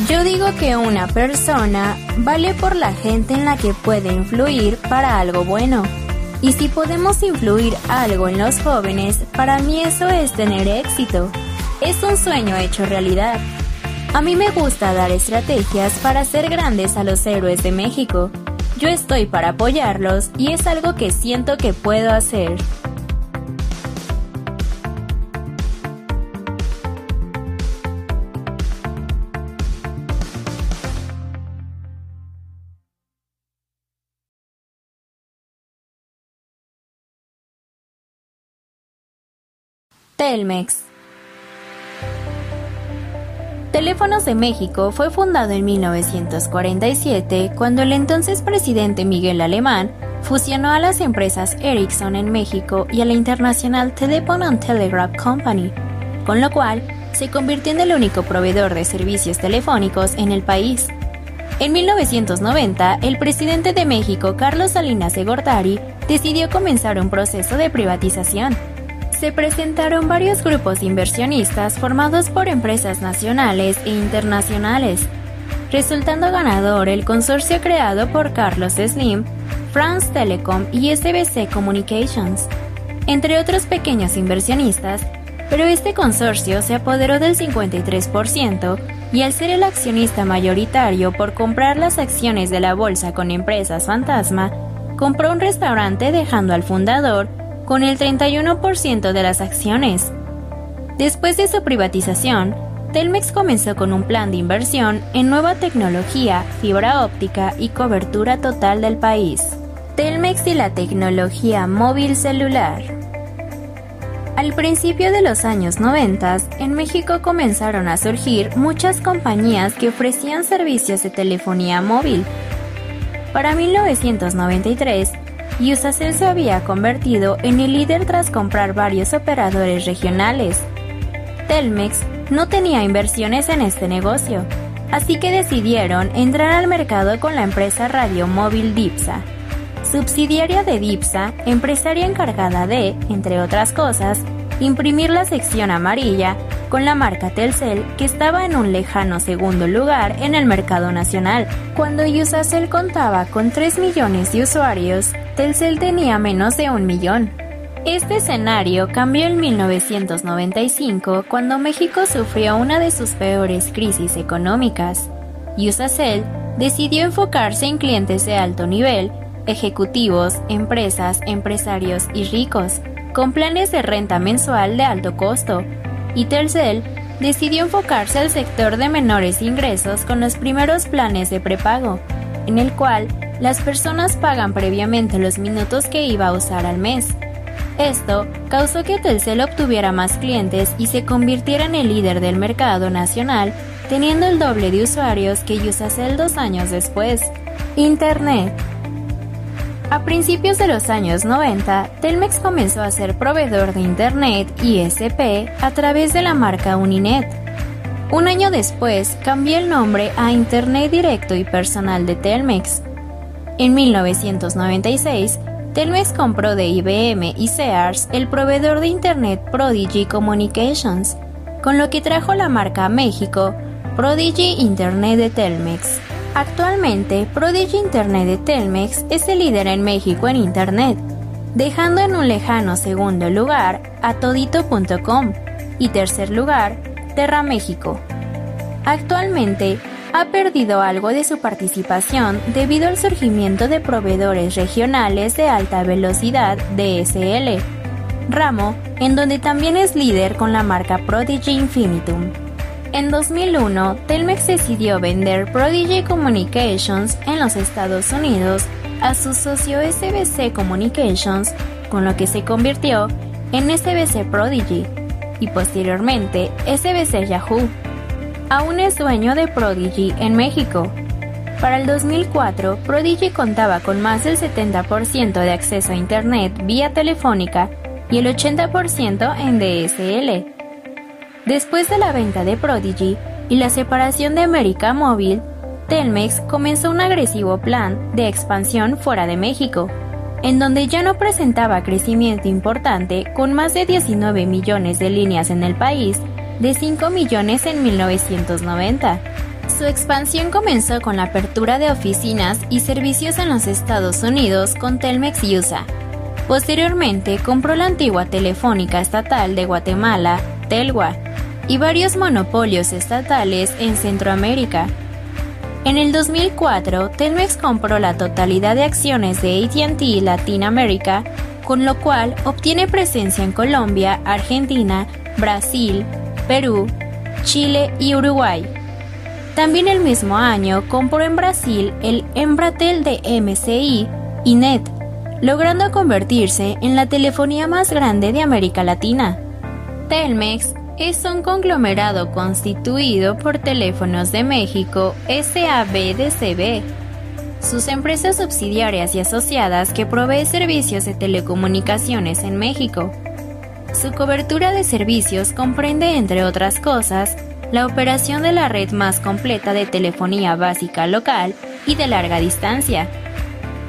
Yo digo que una persona vale por la gente en la que puede influir para algo bueno. Y si podemos influir algo en los jóvenes, para mí eso es tener éxito. Es un sueño hecho realidad. A mí me gusta dar estrategias para hacer grandes a los héroes de México. Yo estoy para apoyarlos y es algo que siento que puedo hacer. Telmex Teléfonos de México fue fundado en 1947 cuando el entonces presidente Miguel Alemán fusionó a las empresas Ericsson en México y a la internacional Telephone and Telegraph Company, con lo cual se convirtió en el único proveedor de servicios telefónicos en el país. En 1990, el presidente de México, Carlos Salinas de Gortari, decidió comenzar un proceso de privatización se presentaron varios grupos inversionistas formados por empresas nacionales e internacionales, resultando ganador el consorcio creado por Carlos Slim, France Telecom y SBC Communications, entre otros pequeños inversionistas, pero este consorcio se apoderó del 53% y al ser el accionista mayoritario por comprar las acciones de la bolsa con empresas fantasma, compró un restaurante dejando al fundador con el 31% de las acciones. Después de su privatización, Telmex comenzó con un plan de inversión en nueva tecnología, fibra óptica y cobertura total del país. Telmex y la tecnología móvil celular. Al principio de los años 90, en México comenzaron a surgir muchas compañías que ofrecían servicios de telefonía móvil. Para 1993, Usacell se había convertido en el líder tras comprar varios operadores regionales. Telmex no tenía inversiones en este negocio, así que decidieron entrar al mercado con la empresa radiomóvil Dipsa. Subsidiaria de Dipsa, empresaria encargada de, entre otras cosas, imprimir la sección amarilla con la marca Telcel que estaba en un lejano segundo lugar en el mercado nacional. Cuando Usacell contaba con 3 millones de usuarios, Telcel tenía menos de un millón. Este escenario cambió en 1995 cuando México sufrió una de sus peores crisis económicas. Usacell decidió enfocarse en clientes de alto nivel, ejecutivos, empresas, empresarios y ricos, con planes de renta mensual de alto costo, y Telcel decidió enfocarse al sector de menores ingresos con los primeros planes de prepago, en el cual las personas pagan previamente los minutos que iba a usar al mes. Esto causó que Telcel obtuviera más clientes y se convirtiera en el líder del mercado nacional teniendo el doble de usuarios que Usacell dos años después. Internet. A principios de los años 90, Telmex comenzó a ser proveedor de Internet ISP a través de la marca Uninet. Un año después, cambió el nombre a Internet Directo y Personal de Telmex. En 1996, Telmex compró de IBM y Sears el proveedor de Internet Prodigy Communications, con lo que trajo la marca a México, Prodigy Internet de Telmex. Actualmente, Prodigy Internet de Telmex es el líder en México en Internet, dejando en un lejano segundo lugar a todito.com y tercer lugar Terra México. Actualmente, ha perdido algo de su participación debido al surgimiento de proveedores regionales de alta velocidad DSL, ramo en donde también es líder con la marca Prodigy Infinitum. En 2001, Telmex decidió vender Prodigy Communications en los Estados Unidos a su socio SBC Communications, con lo que se convirtió en SBC Prodigy y posteriormente SBC Yahoo. Aún es dueño de Prodigy en México. Para el 2004, Prodigy contaba con más del 70% de acceso a Internet vía telefónica y el 80% en DSL. Después de la venta de Prodigy y la separación de América Móvil, Telmex comenzó un agresivo plan de expansión fuera de México, en donde ya no presentaba crecimiento importante con más de 19 millones de líneas en el país, de 5 millones en 1990. Su expansión comenzó con la apertura de oficinas y servicios en los Estados Unidos con Telmex USA. Posteriormente compró la antigua Telefónica Estatal de Guatemala, Telgua, y varios monopolios estatales en Centroamérica. En el 2004, Telmex compró la totalidad de acciones de ATT Latinoamérica, con lo cual obtiene presencia en Colombia, Argentina, Brasil, Perú, Chile y Uruguay. También el mismo año compró en Brasil el Embratel de MCI y NET, logrando convertirse en la telefonía más grande de América Latina. Telmex es un conglomerado constituido por Teléfonos de México SABDCB, sus empresas subsidiarias y asociadas que provee servicios de telecomunicaciones en México. Su cobertura de servicios comprende, entre otras cosas, la operación de la red más completa de telefonía básica local y de larga distancia.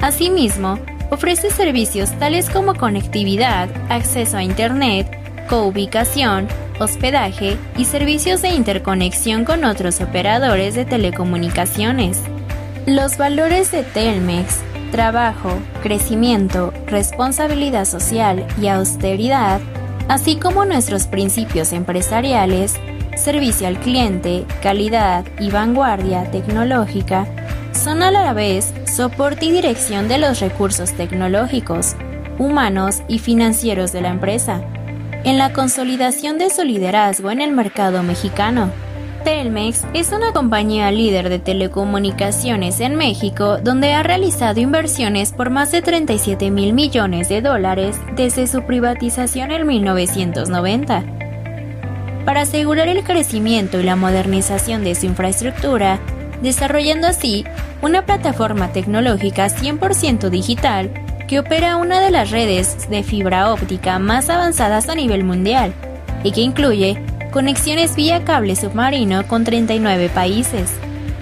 Asimismo, ofrece servicios tales como conectividad, acceso a Internet, coubicación, hospedaje y servicios de interconexión con otros operadores de telecomunicaciones. Los valores de Telmex, trabajo, crecimiento, responsabilidad social y austeridad, así como nuestros principios empresariales, servicio al cliente, calidad y vanguardia tecnológica, son a la vez soporte y dirección de los recursos tecnológicos, humanos y financieros de la empresa en la consolidación de su liderazgo en el mercado mexicano. Telmex es una compañía líder de telecomunicaciones en México donde ha realizado inversiones por más de 37 mil millones de dólares desde su privatización en 1990. Para asegurar el crecimiento y la modernización de su infraestructura, desarrollando así una plataforma tecnológica 100% digital que opera una de las redes de fibra óptica más avanzadas a nivel mundial y que incluye conexiones vía cable submarino con 39 países.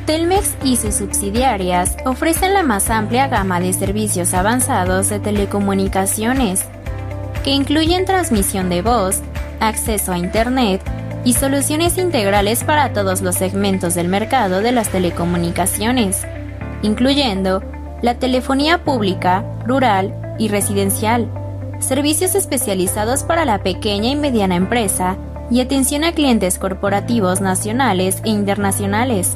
Telmex y sus subsidiarias ofrecen la más amplia gama de servicios avanzados de telecomunicaciones, que incluyen transmisión de voz, acceso a Internet y soluciones integrales para todos los segmentos del mercado de las telecomunicaciones, incluyendo la telefonía pública, rural y residencial, servicios especializados para la pequeña y mediana empresa y atención a clientes corporativos nacionales e internacionales,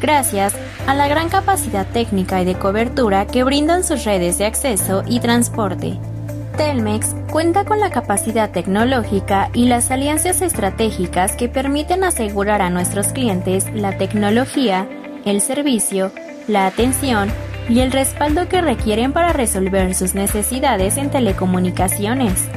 gracias a la gran capacidad técnica y de cobertura que brindan sus redes de acceso y transporte. Telmex cuenta con la capacidad tecnológica y las alianzas estratégicas que permiten asegurar a nuestros clientes la tecnología, el servicio, la atención y el respaldo que requieren para resolver sus necesidades en telecomunicaciones.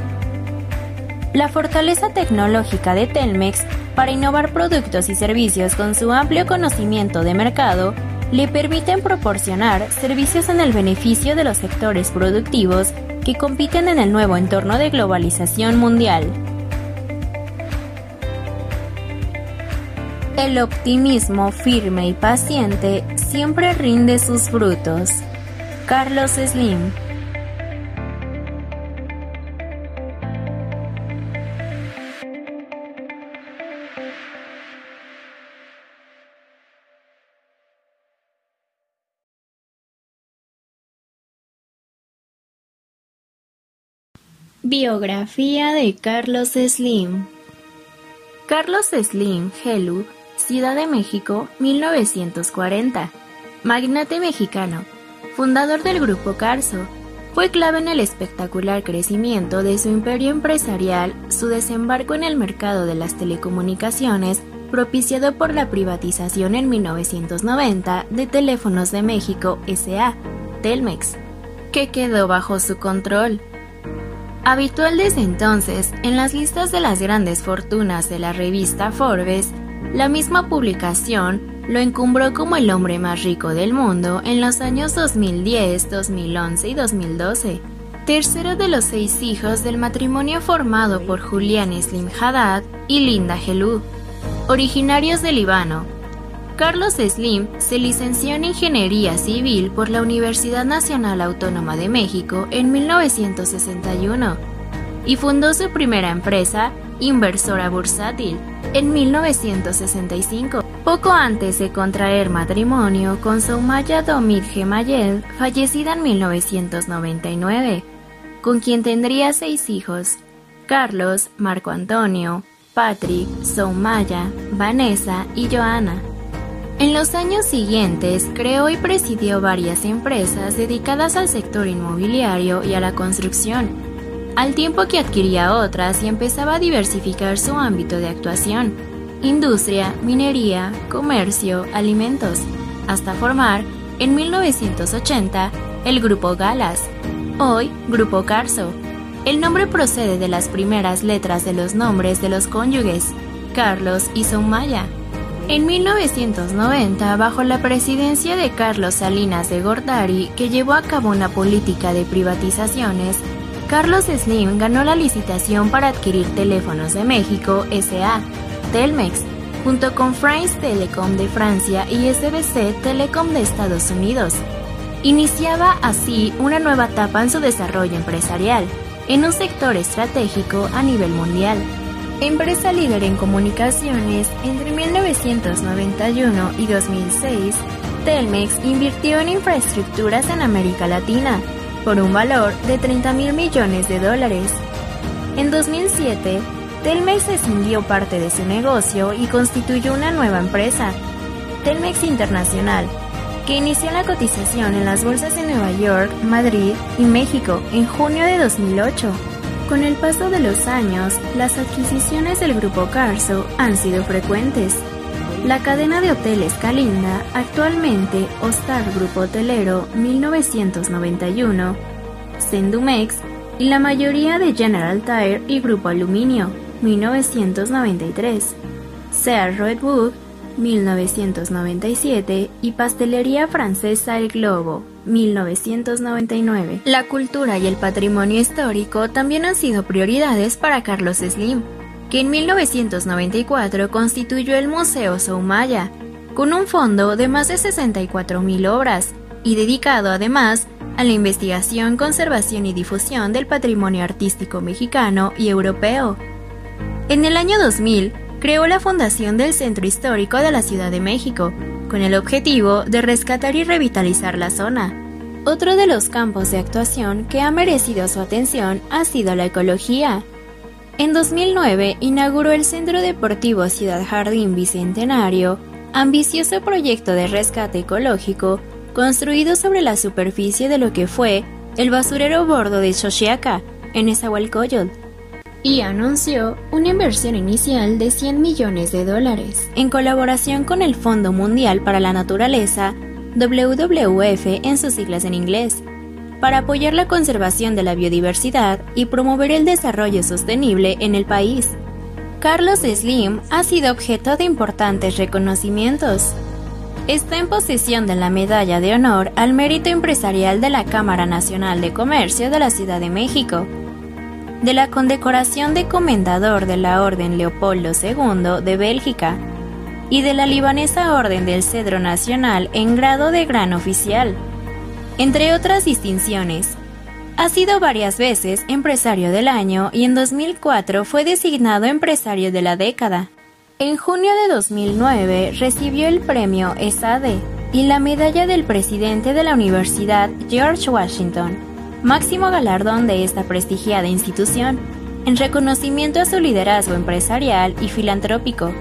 La fortaleza tecnológica de Telmex para innovar productos y servicios con su amplio conocimiento de mercado le permiten proporcionar servicios en el beneficio de los sectores productivos que compiten en el nuevo entorno de globalización mundial. El optimismo firme y paciente siempre rinde sus frutos. Carlos Slim Biografía de Carlos Slim Carlos Slim Helu, Ciudad de México, 1940. Magnate mexicano, fundador del Grupo Carso, fue clave en el espectacular crecimiento de su imperio empresarial, su desembarco en el mercado de las telecomunicaciones, propiciado por la privatización en 1990 de Teléfonos de México SA, Telmex, que quedó bajo su control. Habitual desde entonces en las listas de las grandes fortunas de la revista Forbes, la misma publicación lo encumbró como el hombre más rico del mundo en los años 2010, 2011 y 2012. Tercero de los seis hijos del matrimonio formado por Julián Slim Haddad y Linda Gelú, originarios de Líbano, Carlos Slim se licenció en Ingeniería Civil por la Universidad Nacional Autónoma de México en 1961 y fundó su primera empresa, Inversora Bursátil, en 1965, poco antes de contraer matrimonio con Soumaya Domit Gemayel, fallecida en 1999, con quien tendría seis hijos, Carlos, Marco Antonio, Patrick, Soumaya, Vanessa y Joana. En los años siguientes creó y presidió varias empresas dedicadas al sector inmobiliario y a la construcción, al tiempo que adquiría otras y empezaba a diversificar su ámbito de actuación, industria, minería, comercio, alimentos, hasta formar, en 1980, el Grupo Galas, hoy Grupo Carso. El nombre procede de las primeras letras de los nombres de los cónyuges, Carlos y Soumaya. En 1990, bajo la presidencia de Carlos Salinas de Gortari, que llevó a cabo una política de privatizaciones, Carlos Slim ganó la licitación para adquirir Teléfonos de México SA, Telmex, junto con France Telecom de Francia y SBC Telecom de Estados Unidos. Iniciaba así una nueva etapa en su desarrollo empresarial, en un sector estratégico a nivel mundial. Empresa líder en comunicaciones, entre 1991 y 2006, Telmex invirtió en infraestructuras en América Latina por un valor de 30 mil millones de dólares. En 2007, Telmex escindió parte de su negocio y constituyó una nueva empresa, Telmex Internacional, que inició la cotización en las bolsas de Nueva York, Madrid y México en junio de 2008. Con el paso de los años, las adquisiciones del grupo Carso han sido frecuentes. La cadena de hoteles Calinda, actualmente Ostar Grupo Hotelero 1991, Sendumex y la mayoría de General Tire y Grupo Aluminio 1993, Sears Redwood 1997 y Pastelería Francesa El Globo 1999. La cultura y el patrimonio histórico también han sido prioridades para Carlos Slim, que en 1994 constituyó el Museo Soumaya, con un fondo de más de 64.000 obras y dedicado además a la investigación, conservación y difusión del patrimonio artístico mexicano y europeo. En el año 2000, creó la fundación del Centro Histórico de la Ciudad de México, con el objetivo de rescatar y revitalizar la zona. Otro de los campos de actuación que ha merecido su atención ha sido la ecología. En 2009 inauguró el Centro Deportivo Ciudad Jardín Bicentenario, ambicioso proyecto de rescate ecológico construido sobre la superficie de lo que fue el basurero bordo de Xochiaca, en Esahualcoyotl, y anunció una inversión inicial de 100 millones de dólares, en colaboración con el Fondo Mundial para la Naturaleza, WWF en sus siglas en inglés, para apoyar la conservación de la biodiversidad y promover el desarrollo sostenible en el país. Carlos Slim ha sido objeto de importantes reconocimientos. Está en posesión de la Medalla de Honor al Mérito Empresarial de la Cámara Nacional de Comercio de la Ciudad de México, de la condecoración de Comendador de la Orden Leopoldo II de Bélgica y de la libanesa Orden del Cedro Nacional en grado de gran oficial, entre otras distinciones. Ha sido varias veces empresario del año y en 2004 fue designado empresario de la década. En junio de 2009 recibió el premio ESADE y la medalla del presidente de la Universidad George Washington, máximo galardón de esta prestigiada institución, en reconocimiento a su liderazgo empresarial y filantrópico.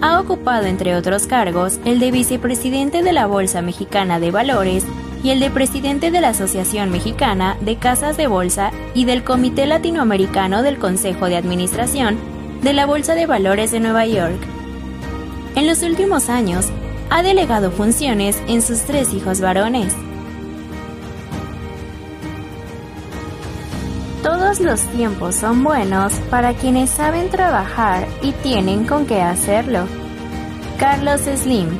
Ha ocupado, entre otros cargos, el de vicepresidente de la Bolsa Mexicana de Valores y el de presidente de la Asociación Mexicana de Casas de Bolsa y del Comité Latinoamericano del Consejo de Administración de la Bolsa de Valores de Nueva York. En los últimos años, ha delegado funciones en sus tres hijos varones. Todos los tiempos son buenos para quienes saben trabajar y tienen con qué hacerlo. Carlos Slim